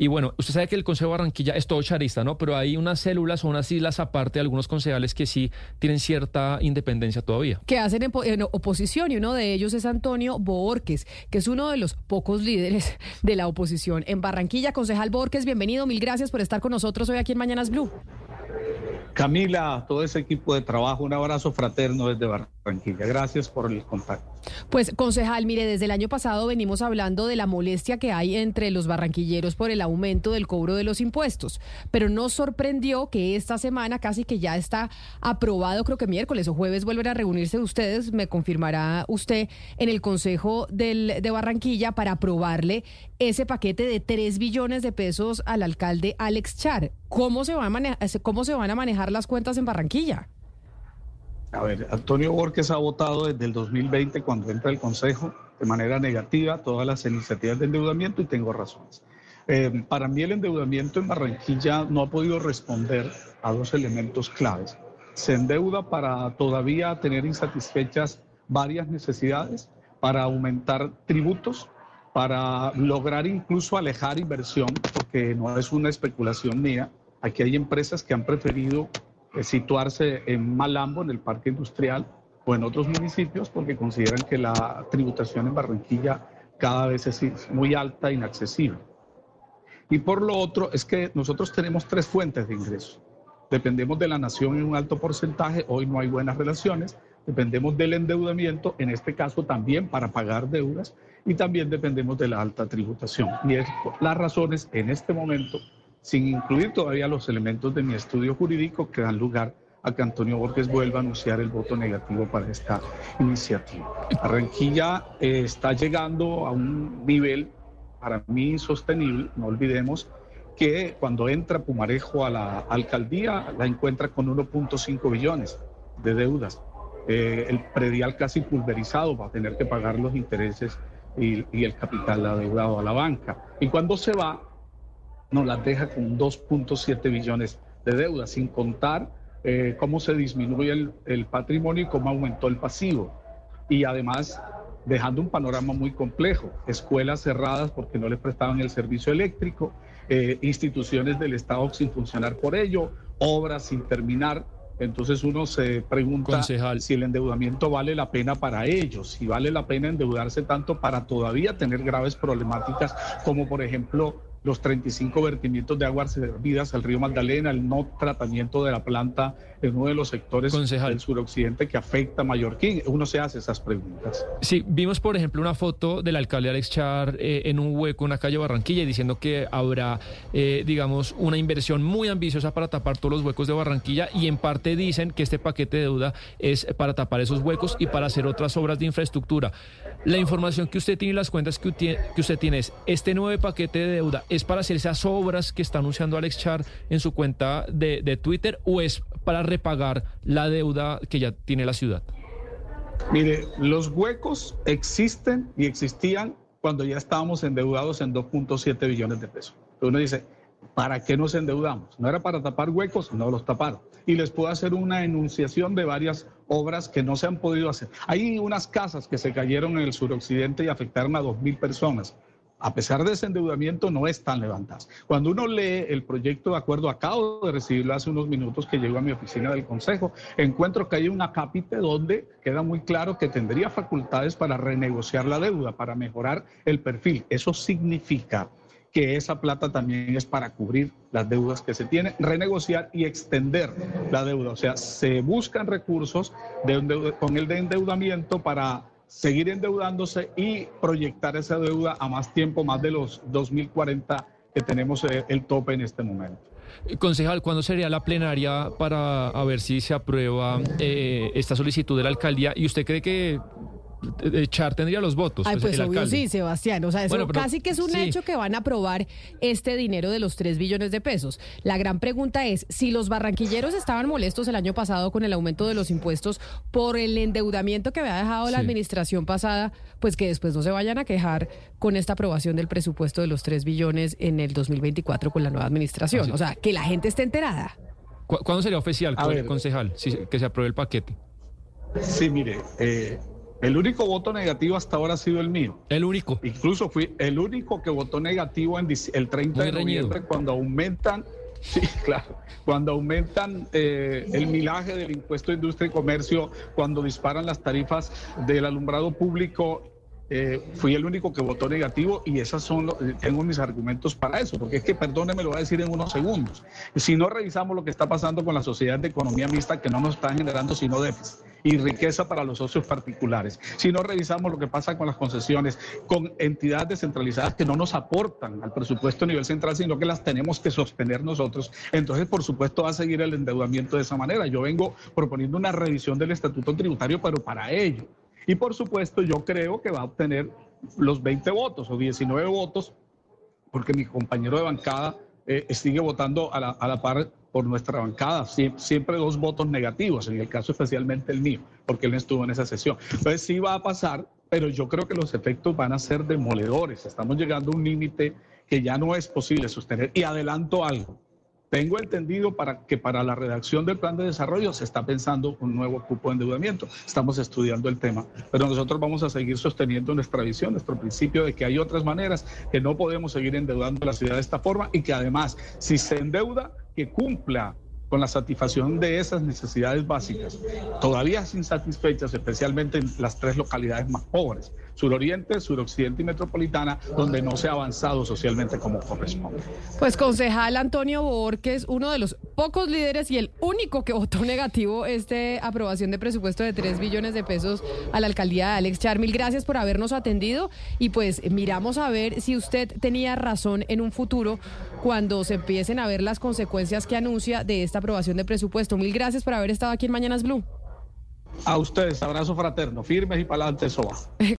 Y bueno, usted sabe que el Consejo de Barranquilla es todo charista, ¿no? Pero hay unas células o unas islas aparte de algunos concejales que sí tienen cierta independencia todavía. Que hacen en, en oposición y uno de ellos es Antonio Borques, que es uno de los pocos líderes de la oposición en Barranquilla. Concejal Borges, bienvenido, mil gracias por estar con nosotros hoy aquí en Mañanas Blue. Camila, todo ese equipo de trabajo, un abrazo fraterno desde Barranquilla. Gracias por el contacto. Pues, concejal, mire, desde el año pasado venimos hablando de la molestia que hay entre los barranquilleros por el aumento del cobro de los impuestos, pero nos sorprendió que esta semana casi que ya está aprobado, creo que miércoles o jueves vuelven a reunirse ustedes, me confirmará usted, en el Consejo del, de Barranquilla para aprobarle ese paquete de 3 billones de pesos al alcalde Alex Char. ¿Cómo se, va a ¿Cómo se van a manejar las cuentas en Barranquilla? A ver, Antonio Borges ha votado desde el 2020 cuando entra al Consejo de manera negativa todas las iniciativas de endeudamiento y tengo razones. Eh, para mí el endeudamiento en Barranquilla no ha podido responder a dos elementos claves. Se endeuda para todavía tener insatisfechas varias necesidades, para aumentar tributos, para lograr incluso alejar inversión, porque no es una especulación mía. Aquí hay empresas que han preferido situarse en Malambo, en el parque industrial, o en otros municipios, porque consideran que la tributación en Barranquilla cada vez es muy alta e inaccesible. Y por lo otro, es que nosotros tenemos tres fuentes de ingresos. Dependemos de la nación en un alto porcentaje, hoy no hay buenas relaciones, dependemos del endeudamiento, en este caso también para pagar deudas, y también dependemos de la alta tributación. Y es las razones en este momento sin incluir todavía los elementos de mi estudio jurídico que dan lugar a que Antonio Borges vuelva a anunciar el voto negativo para esta iniciativa. Barranquilla eh, está llegando a un nivel para mí insostenible, no olvidemos que cuando entra Pumarejo a la alcaldía la encuentra con 1.5 billones de deudas. Eh, el predial casi pulverizado va a tener que pagar los intereses y, y el capital adeudado a la banca. Y cuando se va, nos las deja con 2.7 billones de deuda, sin contar eh, cómo se disminuye el, patrimonio y cómo aumentó el pasivo. Y además dejando un panorama muy complejo, escuelas cerradas porque no le prestaban el servicio eléctrico, eh, instituciones del Estado sin funcionar por ello, obras sin terminar. Entonces uno se pregunta si el endeudamiento vale la pena para ellos, si vale la pena endeudarse tanto para todavía tener graves problemáticas como por ejemplo los 35 vertimientos de aguas servidas al río Magdalena, el no tratamiento de la planta en uno de los sectores del suroccidente que afecta a Mallorquín. Uno se hace esas preguntas. Sí, vimos por ejemplo una foto del alcalde Alex Char eh, en un hueco en la calle Barranquilla diciendo que habrá, eh, digamos, una inversión muy ambiciosa para tapar todos los huecos de Barranquilla y en parte dicen que este paquete de deuda es para tapar esos huecos y para hacer otras obras de infraestructura. La información que usted tiene y las cuentas que usted tiene es, este nuevo paquete de deuda ¿Es para hacer esas obras que está anunciando Alex Char en su cuenta de, Twitter o es para repagar la deuda que ya tiene la ciudad? Mire, los huecos existen y existían cuando ya estábamos endeudados en 2.7 billones de pesos. Uno dice, ¿para qué nos endeudamos? No era para tapar huecos, no los taparon. Y les puedo hacer una enunciación de varias obras que no se han podido hacer. Hay unas casas que se cayeron en el suroccidente y afectaron a 2.000 personas a pesar de ese endeudamiento, no están levantadas. Cuando uno lee el proyecto de acuerdo, acabo de recibirlo hace unos minutos que llegó a mi oficina del Consejo, encuentro que hay una cápite donde queda muy claro que tendría facultades para renegociar la deuda, para mejorar el perfil. Eso significa que esa plata también es para cubrir las deudas que se tienen, renegociar y extender la deuda. O sea, se buscan recursos con el de endeudamiento para seguir endeudándose y proyectar esa deuda a más tiempo, más de los 2040 que tenemos eh, el tope en este momento. Concejal, ¿cuándo sería la plenaria para ver si se aprueba eh, esta solicitud de la alcaldía? ¿Y usted cree que Char tendría los votos. Ay, pues, pues obvio sí, Sebastián. O sea, eso casi que es un hecho que van a aprobar este dinero de los 3 billones de pesos. La gran pregunta es, si los barranquilleros estaban molestos el año pasado con el aumento de los impuestos por el endeudamiento que había dejado la administración pasada, pues que después no se vayan a quejar con esta aprobación del presupuesto de los 3 billones en el 2024 con la nueva administración. O sea, que la gente esté enterada. ¿Cuándo sería oficial, concejal, que se apruebe el paquete? Sí, mire, eh, El único voto negativo hasta ahora ha sido el mío. El único. Incluso fui el único que votó negativo en el 30 de noviembre cuando aumentan, sí, claro, cuando aumentan eh, el milaje del impuesto de industria y comercio, cuando disparan las tarifas del alumbrado público eh, fui el único que votó negativo y esas son eh, tengo mis argumentos para eso, porque es que, perdóneme, lo voy a decir en unos segundos. Si no revisamos lo que está pasando con la sociedad de economía mixta, que no nos está generando sino déficit y riqueza para los socios particulares, si no revisamos lo que pasa con las concesiones, con entidades descentralizadas que no nos aportan al presupuesto a nivel central, sino que las tenemos que sostener nosotros, entonces, por supuesto, va a seguir el endeudamiento de esa manera. Yo vengo proponiendo una revisión del estatuto tributario, pero para ello y por supuesto yo creo que va a obtener los 20 votos o 19 votos, porque mi compañero de bancada eh, sigue votando a la, a la, par por nuestra bancada, siempre, dos votos negativos, en el caso especialmente el mío, porque él estuvo en esa sesión. Entonces sí va a pasar, pero yo creo que los efectos van a ser demoledores. Estamos llegando a un límite que ya no es posible sostener. Y adelanto algo. Tengo entendido para que para la redacción del plan de desarrollo se está pensando un nuevo cupo de endeudamiento. Estamos estudiando el tema, pero nosotros vamos a seguir sosteniendo nuestra visión, nuestro principio de que hay otras maneras, que no podemos seguir endeudando la ciudad de esta forma y que además, si se endeuda, que cumpla con la satisfacción de esas necesidades básicas, todavía insatisfechas, especialmente en las tres localidades más pobres, suroriente, suroccidente y metropolitana, donde no se ha avanzado socialmente como corresponde. Pues concejal Antonio Borges, uno de los pocos líderes y el único que votó negativo esta aprobación de presupuesto de 3 billones de pesos a la alcaldía de Alex Charmil. Gracias por habernos atendido y pues miramos a ver si usted tenía razón en un futuro cuando se empiecen a ver las consecuencias que anuncia de esta aprobación de presupuesto. Mil gracias por haber estado aquí en Mañanas Blue. A ustedes, abrazo fraterno, firmes y para adelante, eso va.